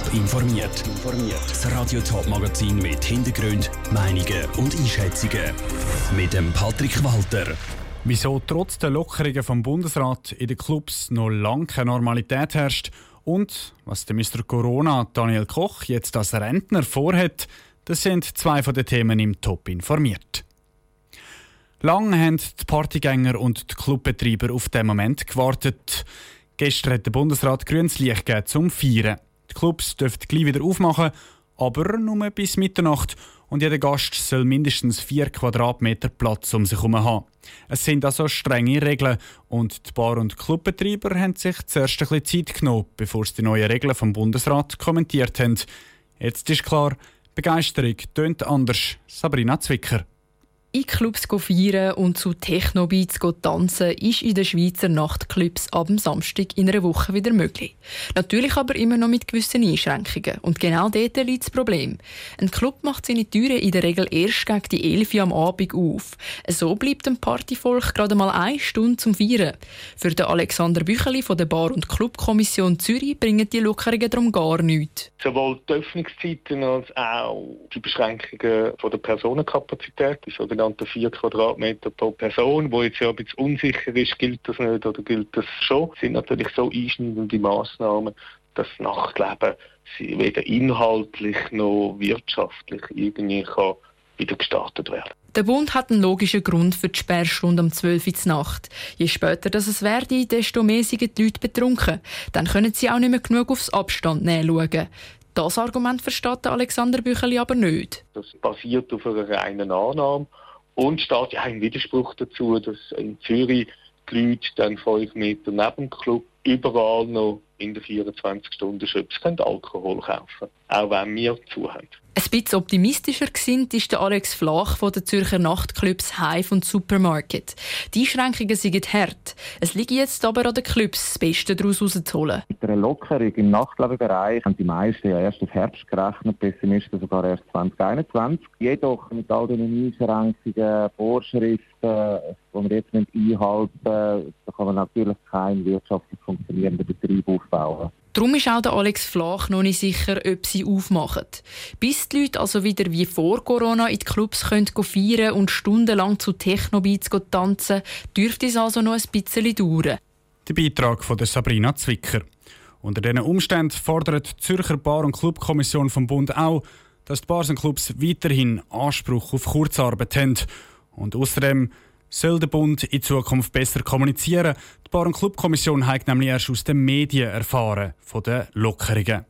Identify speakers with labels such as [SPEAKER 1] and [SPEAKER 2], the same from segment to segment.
[SPEAKER 1] Top informiert. Das Radio Top Magazin mit Hintergrund, Meinungen und Einschätzungen mit dem Patrick Walter.
[SPEAKER 2] Wieso trotz der Lockerungen vom Bundesrat in den Clubs noch lange keine Normalität herrscht und was der Mr. Corona Daniel Koch jetzt als Rentner vorhat, das sind zwei von den Themen im Top informiert. Lang haben die Partygänger und die Clubbetreiber auf den Moment gewartet. Gestern hat der Bundesrat grünes Licht gegeben zum Feiern. Die Clubs dürfen gleich wieder aufmachen, aber nur bis Mitternacht und jeder Gast soll mindestens vier Quadratmeter Platz um sich herum haben. Es sind also strenge Regeln und die Bar- und Clubbetreiber haben sich zuerst ein bisschen Zeit genommen, bevor sie die neuen Regeln vom Bundesrat kommentiert haben. Jetzt ist klar, Begeisterung tönt anders. Sabrina Zwicker
[SPEAKER 3] in Clubs feiern und zu Techno-Beats tanzen ist in den Schweizer Nachtclubs ab dem Samstag in einer Woche wieder möglich. Natürlich aber immer noch mit gewissen Einschränkungen. Und genau dort liegt das Problem. Ein Club macht seine Türen in der Regel erst gegen die 11 Uhr am Abend auf. So bleibt dem Partyvolk gerade mal eine Stunde zum Feiern. Für den Alexander Bücheli von der Bar- und Clubkommission Zürich bringen die Lockerungen darum gar nichts.
[SPEAKER 4] Sowohl die Öffnungszeiten als auch die Beschränkungen der Personenkapazität, die sogenannten 4 Quadratmeter pro Person, wo jetzt ja ein bisschen unsicher ist, gilt das nicht oder gilt das schon, sind natürlich so einschneidende Massnahmen, dass das Nachtleben weder inhaltlich noch wirtschaftlich irgendwie kann wieder gestartet werden.
[SPEAKER 3] Der Bund hat einen logischen Grund für die Sperrstunde um 12 Uhr Nacht. Je später das es werde, desto mehr sind die Leute betrunken. Dann können sie auch nicht mehr genug aufs Abstand schauen. Das Argument versteht Alexander Bücheli aber nicht.
[SPEAKER 4] Das basiert auf einer reinen Annahme und steht ja im Widerspruch dazu, dass in Zürich die Leute dann fünf Meter neben dem Club überall noch in den 24 Stunden Schöps Alkohol kaufen auch wenn wir zu haben.
[SPEAKER 3] Ein bisschen optimistischer gesinnt ist der Alex Flach von den Zürcher Nachtclubs Hive und Supermarket. Die Einschränkungen sind hart. Es liegt jetzt aber an den Clubs, das Beste daraus rauszuholen.
[SPEAKER 5] Mit einer Lockerung im Nachtlebenbereich haben die meisten ja erst auf Herbst gerechnet, Pessimisten sogar erst 2021. Jedoch mit all diesen Einschränkungen, Vorschriften, die wir jetzt einhalten müssen, da kann man natürlich keinen wirtschaftlich funktionierenden Betrieb aufbauen.
[SPEAKER 3] Darum ist auch der Alex Flach noch nicht sicher, ob sie aufmachen. Bis die Leute also wieder wie vor Corona in die Clubs können feiern und stundenlang zu Technobeats tanzen, dürfte es also noch ein bisschen dauern.
[SPEAKER 2] Der Beitrag von Sabrina Zwicker. Unter diesen Umständen fordert die Zürcher Bar- und Clubkommission vom Bund auch, dass die Bars und Clubs weiterhin Anspruch auf Kurzarbeit haben. Und außerdem soll der Bund in Zukunft besser kommunizieren. Die Bar- und Clubkommission hat nämlich erst aus den Medien erfahren von den Lockerungen.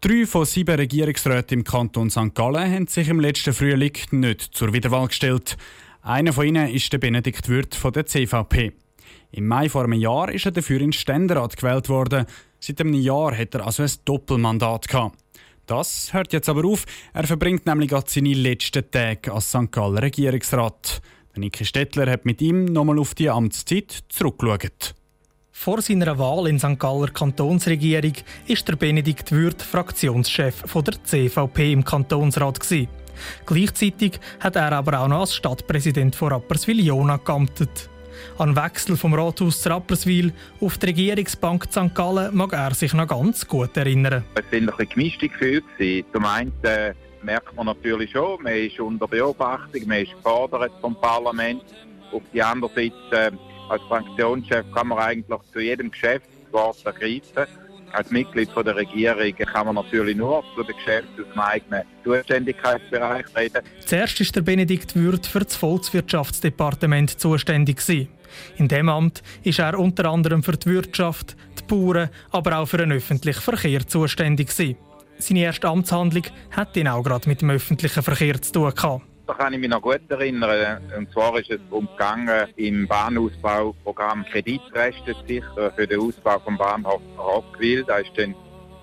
[SPEAKER 2] Drei von sieben Regierungsräten im Kanton St. Gallen haben sich im letzten Frühling nicht zur Wiederwahl gestellt. Einer von ihnen ist der Benedikt Würth von der CVP. Im Mai vor einem Jahr ist er dafür in Ständerat gewählt worden. Seit einem Jahr hat er also ein Doppelmandat gehabt. Das hört jetzt aber auf. Er verbringt nämlich gerade seine letzten Tage als St. Galler Regierungsrat. Niki Stettler hat mit ihm nochmal auf die Amtszeit zurückgeschaut.
[SPEAKER 6] Vor seiner Wahl in St. Galler Kantonsregierung ist der Benedikt Würth Fraktionschef der CVP im Kantonsrat. Gleichzeitig hat er aber auch noch als Stadtpräsident von Rapperswil-Jona geamtet. An Wechsel vom Rathaus zu Rapperswil auf die Regierungsbank St. Gallen mag er sich noch ganz gut erinnern.
[SPEAKER 7] Es waren ein bisschen gemischte Gefühle. Zum einen äh, merkt man natürlich schon, man ist unter Beobachtung, man ist gefordert vom Parlament. Auf der anderen Seite, äh, als Fraktionschef kann man eigentlich zu jedem Geschäftswort ergreifen. Als Mitglied von der Regierung kann man natürlich nur zu den Geschäften aus dem eigenen Zuständigkeitsbereich reden.
[SPEAKER 6] Zuerst ist der Benedikt Würth für das Volkswirtschaftsdepartement zuständig. In dem Amt ist er unter anderem für die Wirtschaft, die Bauern, aber auch für den öffentlichen Verkehr zuständig. Seine erste Amtshandlung hat ihn auch gerade mit dem öffentlichen Verkehr zu tun gehabt.
[SPEAKER 7] Da kann ich mich noch gut erinnern. Und zwar ist es umgegangen im Bahnausbauprogramm Kreditreste sich für den Ausbau vom Bahnhof Rockville. Da ist dann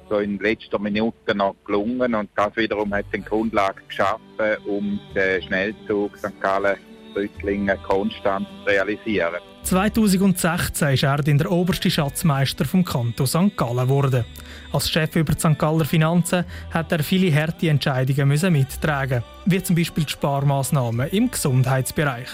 [SPEAKER 7] so in letzter Minute noch gelungen und das wiederum hat die Grundlage geschaffen, um den Schnellzug St. Gallen Rüttlingen konstant zu realisieren.
[SPEAKER 6] 2016 ist er der oberste Schatzmeister vom Kanton St. Gallen geworden. Als Chef über die St. Galler Finanzen hat er viele harte Entscheidungen mittragen, wie zum Beispiel die Sparmaßnahmen im Gesundheitsbereich.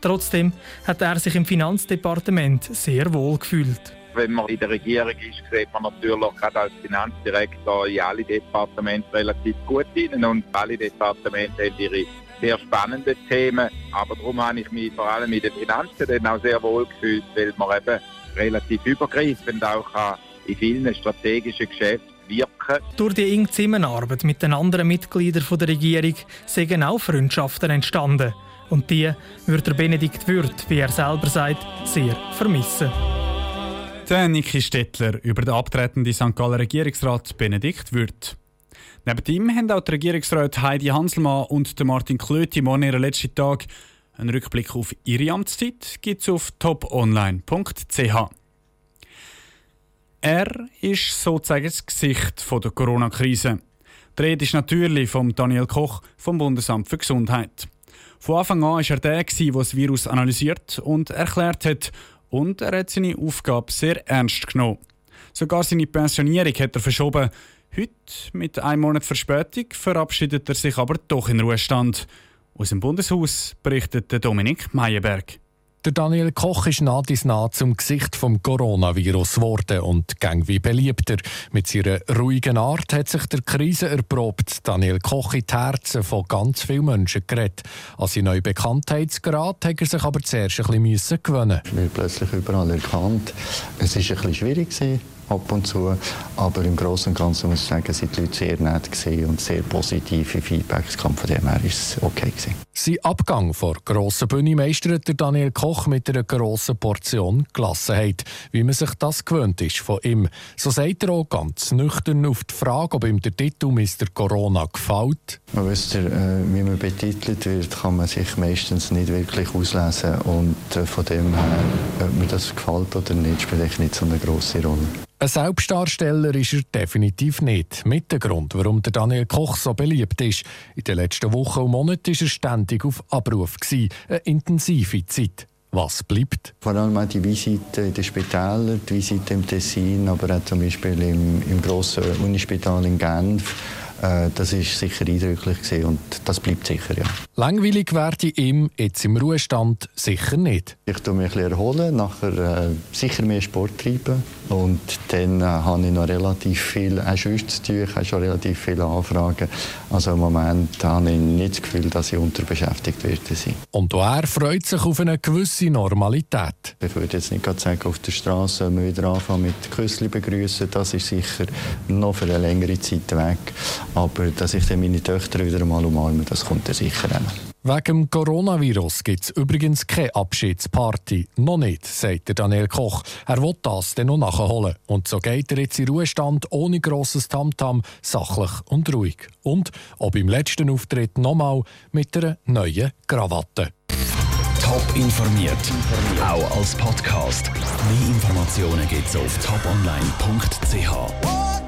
[SPEAKER 6] Trotzdem hat er sich im Finanzdepartement sehr wohl gefühlt.
[SPEAKER 7] wenn man in der Regierung ist, sieht man natürlich gerade als Finanzdirektor in alle Departemente relativ gut hin und alle Departemente haben ihre sehr spannenden Themen. Aber darum habe ich mich vor allem mit den Finanzen dann auch sehr wohl gefühlt, weil man eben relativ übergreifend auch in vielen strategischen Geschäften wirken.
[SPEAKER 6] Durch die enge Zusammenarbeit mit den anderen Mitgliedern der Regierung sind auch Freundschaften entstanden. Und die würde Benedikt Würth, wie er selber sagt, sehr vermissen.
[SPEAKER 2] Der Niki Stettler über den abtretenden St. Galler Regierungsrat Benedikt Würth. Neben ihm haben auch die Regierungsräte Heidi Hanselmann und Martin Klöti morgen ihren letzten Tag. Einen Rückblick auf ihre Amtszeit gibt es auf toponline.ch. Er ist sozusagen das Gesicht der Corona-Krise. Die Rede ist natürlich von Daniel Koch vom Bundesamt für Gesundheit. Von Anfang an war er der, der das Virus analysiert und erklärt hat. Und er hat seine Aufgabe sehr ernst genommen. Sogar seine Pensionierung hat er verschoben. Heute, mit einem Monat Verspätung, verabschiedet er sich aber doch in Ruhestand. Aus dem Bundeshaus berichtet Dominik Meyerberg.
[SPEAKER 8] Der Daniel Koch ist nah dies nah zum Gesicht vom Coronavirus geworden und gang wie beliebter. Mit seiner ruhigen Art hat sich der Krise erprobt. Daniel Koch in die Herzen von ganz vielen Menschen geredet. An seinen neuen Bekanntheitsgrad hat er sich aber zuerst ein bisschen gewöhnen
[SPEAKER 9] Ich bin plötzlich überall erkannt. Es war ein bisschen schwierig ab und zu. Aber im Großen und Ganzen muss ich sagen, sind die Leute sehr nett und sehr positive Feedbacks. Von dem her war es okay. Gewesen.
[SPEAKER 8] Sein Abgang vor grossen Bühne meistert Daniel Koch mit einer grossen Portion Gelassenheit, wie man sich das gewöhnt ist von ihm. So sagt er auch ganz nüchtern auf die Frage, ob ihm der Titel Mr. Corona gefällt.
[SPEAKER 9] Man wisst, äh, wie man betitelt wird, kann man sich meistens nicht wirklich auslesen. Und äh, von dem her, ob mir das gefällt oder nicht, spielt nicht so eine grosse Rolle.
[SPEAKER 8] Ein Selbstdarsteller ist er definitiv nicht. Mit dem Grund, warum der Daniel Koch so beliebt ist. In den letzten Wochen und Monaten war er ständig auf Abruf. Eine intensive Zeit. Was bleibt?
[SPEAKER 9] Vor allem auch die Visite in den Spitälern, die Visite im Tessin, aber auch zum Beispiel im, im grossen Unispital in Genf das ist sicher eindrücklich gewesen und das bleibt sicher, ja.
[SPEAKER 8] Langweilig werde ich ihm jetzt im Ruhestand sicher nicht.
[SPEAKER 9] Ich tue mich ein bisschen erholen, nachher äh, sicher mehr Sport treiben und dann äh, habe ich noch relativ viel auch sonst zu tun, ich habe schon relativ viele Anfragen. Also im Moment habe ich nicht das Gefühl, dass ich unterbeschäftigt werde sein.
[SPEAKER 8] Und auch er freut sich auf eine gewisse Normalität.
[SPEAKER 9] Ich würde jetzt nicht sagen, auf der Straße wieder anfangen mit Küssli begrüßen, das ist sicher noch für eine längere Zeit weg. Aber dass ich dann meine Töchter wieder einmal umarme, das kommt dann sicher auch
[SPEAKER 8] Wegen dem Coronavirus gibt es übrigens keine Abschiedsparty. Noch nicht, sagt Daniel Koch. Er will das dann noch nachholen. Und so geht er jetzt in Ruhestand ohne grosses Tamtam, sachlich und ruhig. Und ob im letzten Auftritt nochmal mit einer neuen Krawatte.
[SPEAKER 1] Top informiert, auch als Podcast. Mehr Informationen gibt es auf toponline.ch.